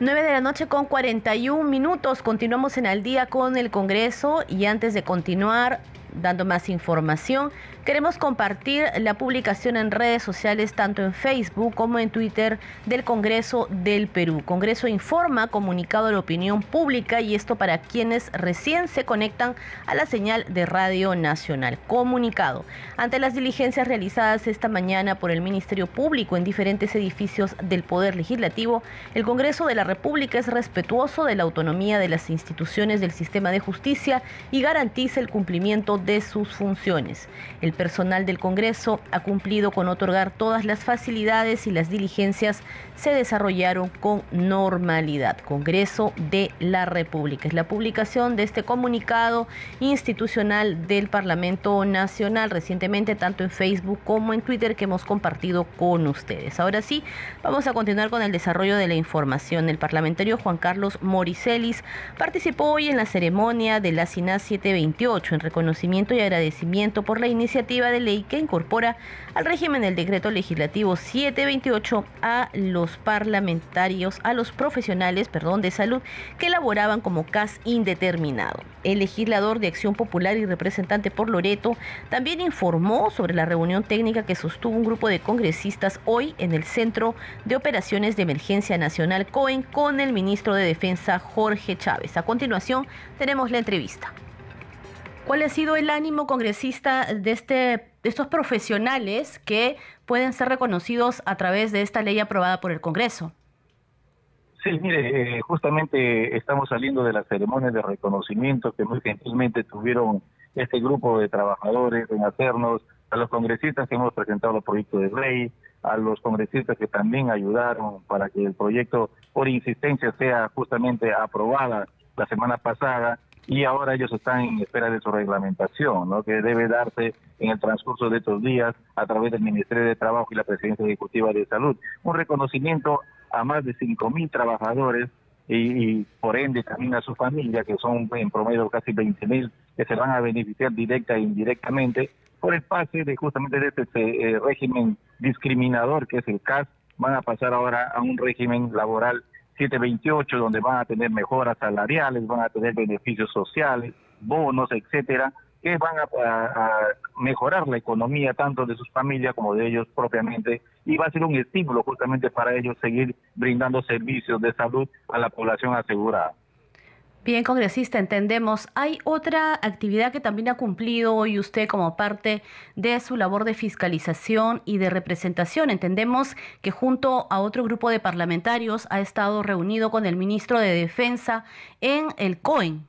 9 de la noche con 41 minutos. Continuamos en al día con el Congreso y antes de continuar, dando más información. Queremos compartir la publicación en redes sociales, tanto en Facebook como en Twitter, del Congreso del Perú. Congreso informa, comunicado a la opinión pública y esto para quienes recién se conectan a la señal de Radio Nacional. Comunicado. Ante las diligencias realizadas esta mañana por el Ministerio Público en diferentes edificios del Poder Legislativo, el Congreso de la República es respetuoso de la autonomía de las instituciones del sistema de justicia y garantiza el cumplimiento de sus funciones. El personal del Congreso ha cumplido con otorgar todas las facilidades y las diligencias se desarrollaron con normalidad. Congreso de la República. Es la publicación de este comunicado institucional del Parlamento Nacional recientemente, tanto en Facebook como en Twitter, que hemos compartido con ustedes. Ahora sí, vamos a continuar con el desarrollo de la información. El parlamentario Juan Carlos Moricelis participó hoy en la ceremonia de la SINA 728 en reconocimiento y agradecimiento por la iniciativa de ley que incorpora al régimen del decreto legislativo 728 a los parlamentarios, a los profesionales, perdón, de salud que elaboraban como CAS indeterminado. El legislador de Acción Popular y representante por Loreto también informó sobre la reunión técnica que sostuvo un grupo de congresistas hoy en el Centro de Operaciones de Emergencia Nacional COEN con el ministro de Defensa Jorge Chávez. A continuación tenemos la entrevista. ¿Cuál ha sido el ánimo congresista de, este, de estos profesionales que pueden ser reconocidos a través de esta ley aprobada por el Congreso? Sí, mire, eh, justamente estamos saliendo de la ceremonia de reconocimiento que muy gentilmente tuvieron este grupo de trabajadores en hacernos, a los congresistas que hemos presentado el proyecto de ley, a los congresistas que también ayudaron para que el proyecto por insistencia sea justamente aprobada la semana pasada y ahora ellos están en espera de su reglamentación, ¿no? que debe darse en el transcurso de estos días a través del Ministerio de Trabajo y la Presidencia Ejecutiva de Salud. Un reconocimiento a más de 5.000 trabajadores y, por ende también a su familia, que son en promedio casi 20.000 que se van a beneficiar directa e indirectamente por el pase de justamente de este eh, régimen discriminador que es el CAS, van a pasar ahora a un régimen laboral 728, donde van a tener mejoras salariales, van a tener beneficios sociales, bonos, etcétera, que van a, mejorar la economía tanto de sus familias como de ellos propiamente y va a ser un estímulo justamente para ellos seguir brindando servicios de salud a la población asegurada. Bien, congresista, entendemos. Hay otra actividad que también ha cumplido hoy usted como parte de su labor de fiscalización y de representación. Entendemos que junto a otro grupo de parlamentarios ha estado reunido con el ministro de Defensa en el COEN.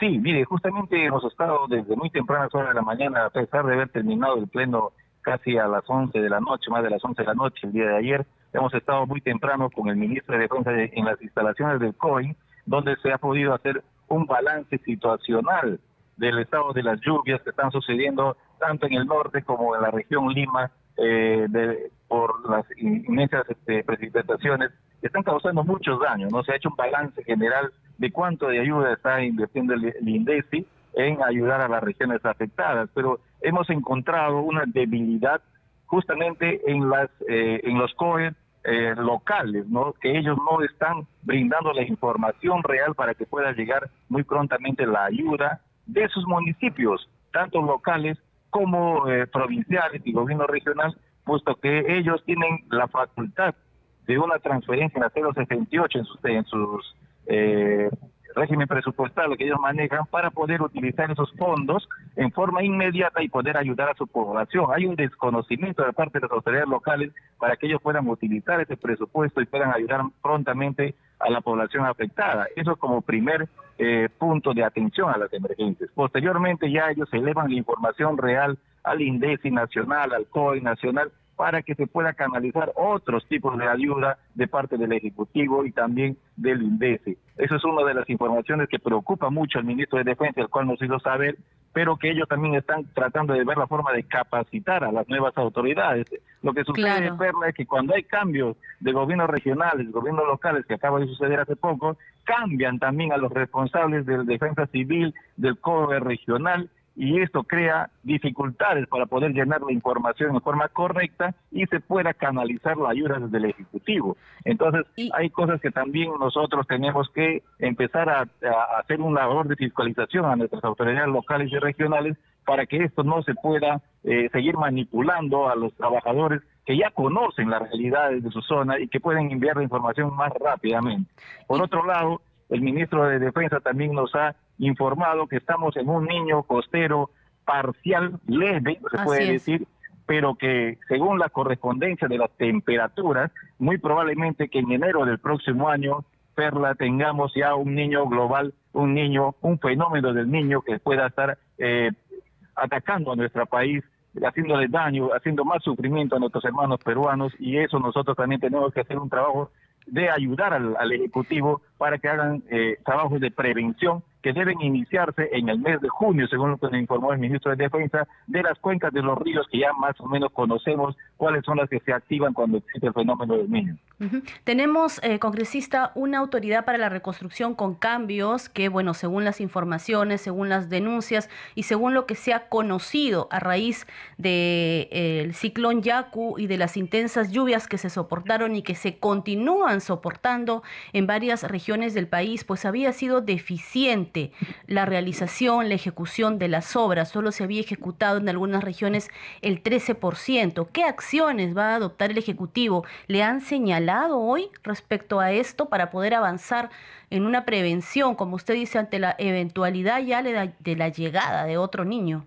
Sí, mire, justamente hemos estado desde muy tempranas horas de la mañana, a pesar de haber terminado el pleno casi a las 11 de la noche, más de las 11 de la noche el día de ayer, hemos estado muy temprano con el ministro de Defensa en las instalaciones del COEN donde se ha podido hacer un balance situacional del estado de las lluvias que están sucediendo tanto en el norte como en la región Lima eh, de, por las inmensas este, precipitaciones que están causando muchos daños. No se ha hecho un balance general de cuánto de ayuda está invirtiendo el, INDECI en ayudar a las regiones afectadas, pero hemos encontrado una debilidad justamente en las eh, en los COE eh, locales, ¿no? que ellos no están brindando la información real para que pueda llegar muy prontamente la ayuda de sus municipios, tanto locales como eh, provinciales y gobierno regional, puesto que ellos tienen la facultad de una transferencia en la 068 en sus, en sus eh, régimen presupuestal que ellos manejan para poder utilizar esos fondos en forma inmediata y poder ayudar a su población. Hay un desconocimiento de parte de las autoridades locales para que ellos puedan utilizar ese presupuesto y puedan ayudar prontamente a la población afectada. Eso como primer eh, punto de atención a las emergencias. Posteriormente ya ellos elevan la información real al INDECI nacional, al COI nacional, para que se pueda canalizar otros tipos de ayuda de parte del Ejecutivo y también del INDECE. Eso es una de las informaciones que preocupa mucho al ministro de Defensa, el cual nos hizo saber, pero que ellos también están tratando de ver la forma de capacitar a las nuevas autoridades. Lo que sucede, es que cuando hay cambios de gobiernos regionales, gobiernos locales, que acaba de suceder hace poco, cambian también a los responsables de defensa civil, del COE regional, y esto crea dificultades para poder llenar la información de forma correcta y se pueda canalizar la ayuda desde el Ejecutivo. Entonces, hay cosas que también nosotros tenemos que empezar a, hacer una labor de fiscalización a nuestras autoridades locales y regionales para que esto no se pueda eh, seguir manipulando a los trabajadores que ya conocen las realidades de su zona y que pueden enviar la información más rápidamente. Por otro lado, el ministro de Defensa también nos ha informado que estamos en un niño costero parcial leve, se puede decir, pero que según la correspondencia de las temperaturas, muy probablemente que en enero del próximo año, Perla, tengamos ya un niño global, un niño, un fenómeno del niño que pueda estar eh, atacando a nuestro país haciéndole daño, haciendo más sufrimiento a nuestros hermanos peruanos y eso nosotros también tenemos que hacer un trabajo de ayudar al, Ejecutivo para que hagan eh, trabajos de prevención que deben iniciarse en el mes de junio, según lo que nos informó el ministro de Defensa, de las cuencas de los ríos que ya más o menos conocemos cuáles son las que se activan cuando existe el fenómeno del niño. Tenemos, eh, congresista, una autoridad para la reconstrucción con cambios que, bueno, según las informaciones, según las denuncias y según lo que se ha conocido a raíz del eh, ciclón Yaku y de las intensas lluvias que se soportaron y que se continúan soportando en varias regiones del país, pues había sido deficiente la realización, la ejecución de las obras. Solo se había ejecutado en algunas regiones el 13%. ¿Qué acciones va a adoptar el Ejecutivo? ¿Le han señalado hoy respecto a esto para poder avanzar en una prevención, como usted dice, ante la eventualidad ya de la llegada de otro niño?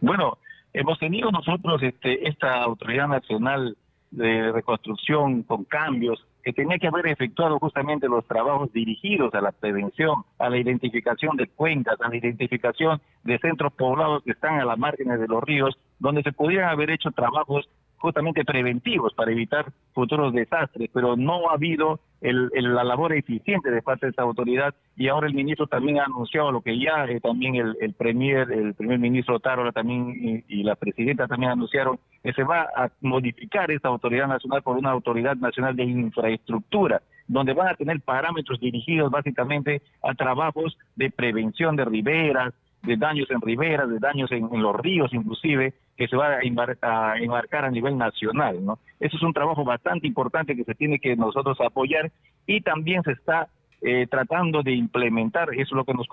Bueno, hemos tenido nosotros este, esta Autoridad Nacional de Reconstrucción con cambios que tenía que haber efectuado justamente los trabajos dirigidos a la prevención, a la identificación de cuencas, a la identificación de centros poblados que están a las márgenes de los ríos, donde se pudieran haber hecho trabajos justamente preventivos para evitar futuros desastres, pero no ha habido la labor eficiente de parte de esta autoridad. Y ahora el ministro también ha anunciado lo que ya eh, también el, premier, el primer ministro Tarola también y, la presidenta también anunciaron que se va a modificar esta autoridad nacional por una autoridad nacional de infraestructura donde van a tener parámetros dirigidos básicamente a trabajos de prevención de riberas, de daños en riberas, de daños en, los ríos inclusive, que se va a, enmarcar a nivel nacional. ¿no? Eso es un trabajo bastante importante que se tiene que nosotros apoyar y también se está eh, tratando de implementar, eso es lo que nos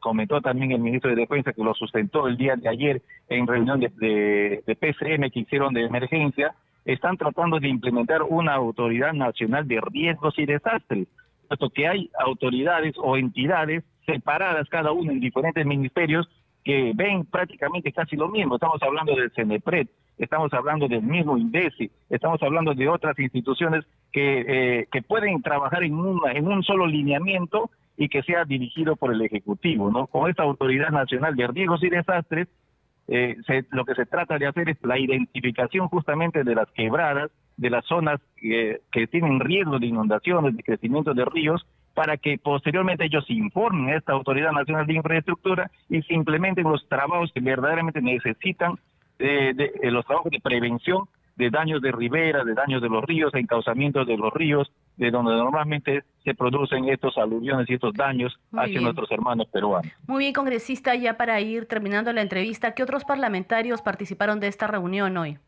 comentó, también el ministro de Defensa, que lo sustentó el día de ayer en reunión de, de, de PCM que hicieron de emergencia, están tratando de implementar una autoridad nacional de riesgos y desastres, puesto que hay autoridades o entidades separadas cada una en diferentes ministerios que ven prácticamente casi lo mismo. Estamos hablando del CENEPRED, estamos hablando del mismo INDECI, estamos hablando de otras instituciones que, eh, que pueden trabajar en, una, en un solo lineamiento y que sea dirigido por el Ejecutivo. ¿no? Con esta Autoridad Nacional de Riesgos y Desastres, eh, lo que se trata de hacer es la identificación justamente de las quebradas, de las zonas que tienen riesgo de inundaciones, de crecimiento de ríos, para que posteriormente ellos informen a esta Autoridad Nacional de Infraestructura y se implementen los trabajos que verdaderamente necesitan de, los trabajos de prevención de daños de ribera, de daños de los ríos, encauzamientos de los ríos, de donde normalmente se producen estos aluviones y estos daños hacia nuestros hermanos peruanos. Muy bien, congresista, ya para ir terminando la entrevista, ¿qué otros parlamentarios participaron de esta reunión hoy?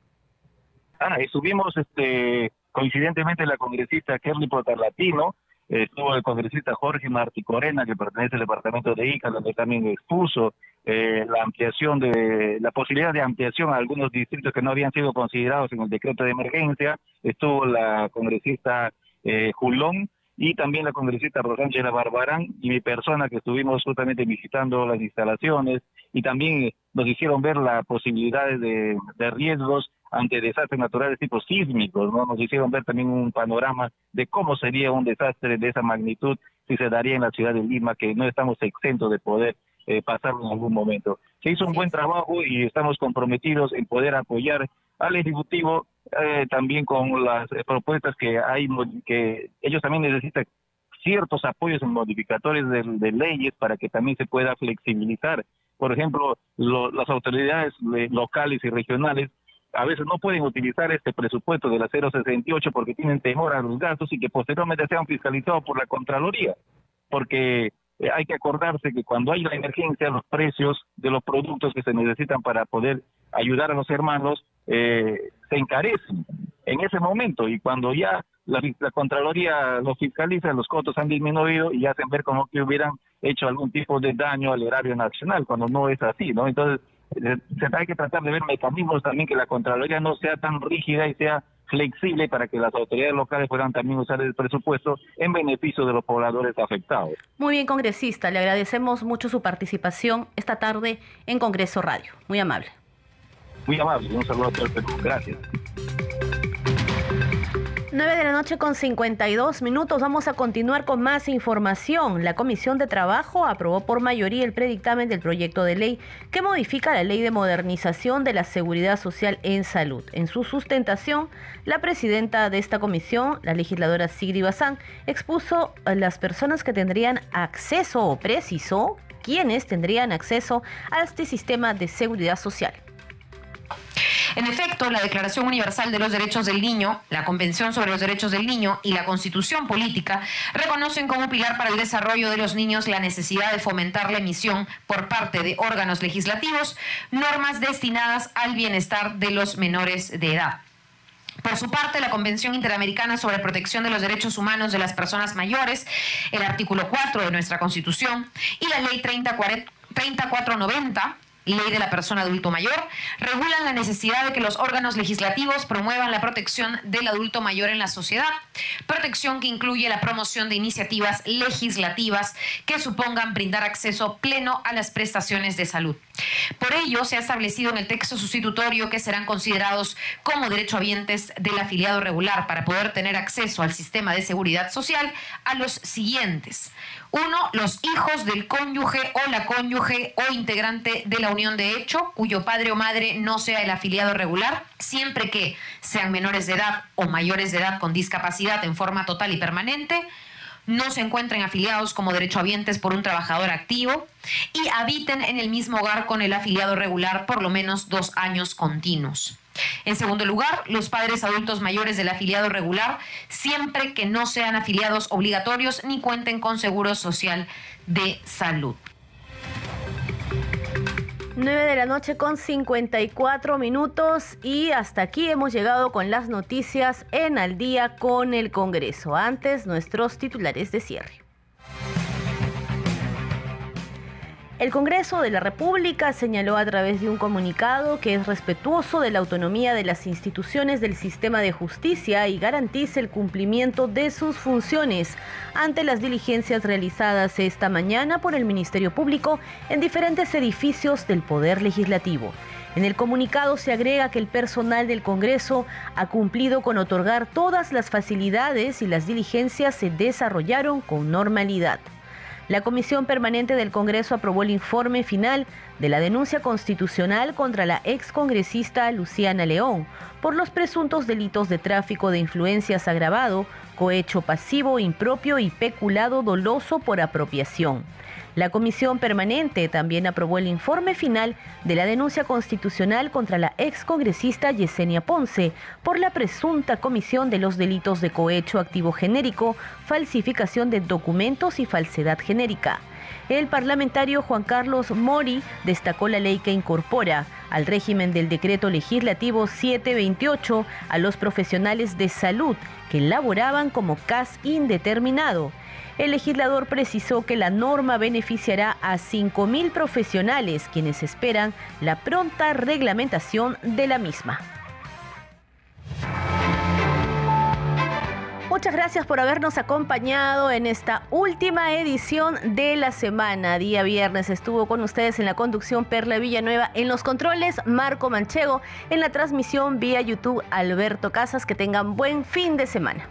Ah, estuvimos este, coincidentemente la congresista Kerly Potarlatino, estuvo el congresista Jorge Martí Corena, que pertenece al departamento de Ica, donde también expuso eh, la ampliación de la posibilidad de ampliación a algunos distritos que no habían sido considerados en el decreto de emergencia. Estuvo la congresista eh, Julón y también la congresista Rosángela Barbarán y mi persona que estuvimos justamente visitando las instalaciones y también nos hicieron ver las posibilidades de, de riesgos ante desastres naturales tipo sísmicos, ¿no? Nos hicieron ver también un panorama de cómo sería un desastre de esa magnitud si se daría en la ciudad de Lima, que no estamos exentos de poder eh, pasarlo en algún momento. Se hizo un buen trabajo y estamos comprometidos en poder apoyar al Ejecutivo eh, también con las eh, propuestas que hay, que ellos también necesitan ciertos apoyos en modificadores de, leyes para que también se pueda flexibilizar. Por ejemplo, las autoridades locales y regionales a veces no pueden utilizar este presupuesto de la 068 porque tienen temor a los gastos y que posteriormente sean fiscalizados por la Contraloría. Porque eh, hay que acordarse que cuando hay la emergencia, los precios de los productos que se necesitan para poder ayudar a los hermanos eh, se encarecen en ese momento y cuando ya la, Contraloría los fiscaliza, los costos han disminuido y hacen ver como que hubieran hecho algún tipo de daño al erario nacional, cuando no es así, ¿no? Entonces, se hay que tratar de ver mecanismos también que la Contraloría no sea tan rígida y sea flexible para que las autoridades locales puedan también usar el presupuesto en beneficio de los pobladores afectados. Muy bien, congresista, le agradecemos mucho su participación esta tarde en Congreso Radio. Muy amable. Muy amable, un saludo a todo el Perú. Gracias. 9 de la noche con 52 minutos. Vamos a continuar con más información. La Comisión de Trabajo aprobó por mayoría el predictamen del proyecto de ley que modifica la ley de modernización de la seguridad social en salud. En su sustentación, la presidenta de esta comisión, la legisladora Sigri Bazán, expuso las personas que tendrían acceso o preciso quienes tendrían acceso a este sistema de seguridad social. En efecto, la Declaración Universal de los Derechos del Niño, la Convención sobre los Derechos del Niño y la Constitución Política reconocen como pilar para el desarrollo de los niños la necesidad de fomentar la emisión por parte de órganos legislativos normas destinadas al bienestar de los menores de edad. Por su parte, la Convención Interamericana sobre Protección de los Derechos Humanos de las Personas Mayores, el artículo 4 de nuestra Constitución y la Ley 3490 Ley de la Persona Adulto Mayor, regulan la necesidad de que los órganos legislativos promuevan la protección del adulto mayor en la sociedad, protección que incluye la promoción de iniciativas legislativas que supongan brindar acceso pleno a las prestaciones de salud. Por ello, se ha establecido en el texto sustitutorio que serán considerados como derechohabientes del afiliado regular para poder tener acceso al sistema de seguridad social a los siguientes. Uno, los hijos del cónyuge o la cónyuge o integrante de la unión de hecho, cuyo padre o madre no sea el afiliado regular, siempre que sean menores de edad o mayores de edad con discapacidad en forma total y permanente no se encuentren afiliados como derechohabientes por un trabajador activo y habiten en el mismo hogar con el afiliado regular por lo menos dos años continuos. En segundo lugar, los padres adultos mayores del afiliado regular, siempre que no sean afiliados obligatorios ni cuenten con seguro social de salud. 9 de la noche con 54 minutos y hasta aquí hemos llegado con las noticias en al día con el Congreso. Antes, nuestros titulares de cierre. El Congreso de la República señaló a través de un comunicado que es respetuoso de la autonomía de las instituciones del sistema de justicia y garantiza el cumplimiento de sus funciones ante las diligencias realizadas esta mañana por el Ministerio Público en diferentes edificios del Poder Legislativo. En el comunicado se agrega que el personal del Congreso ha cumplido con otorgar todas las facilidades y las diligencias se desarrollaron con normalidad. La Comisión Permanente del Congreso aprobó el informe final de la denuncia constitucional contra la excongresista Luciana León por los presuntos delitos de tráfico de influencias agravado, cohecho pasivo, impropio y peculado doloso por apropiación. La Comisión Permanente también aprobó el informe final de la denuncia constitucional contra la excongresista Yesenia Ponce por la presunta comisión de los delitos de cohecho activo genérico, falsificación de documentos y falsedad genérica. El parlamentario Juan Carlos Mori destacó la ley que incorpora al régimen del decreto legislativo 728 a los profesionales de salud que laboraban como CAS indeterminado el legislador precisó que la norma beneficiará a 5.000 profesionales quienes esperan la pronta reglamentación de la misma. Muchas gracias por habernos acompañado en esta última edición de la semana. Día viernes estuvo con ustedes en la conducción Perla Villanueva, en los controles Marco Manchego, en la transmisión vía YouTube Alberto Casas. Que tengan buen fin de semana.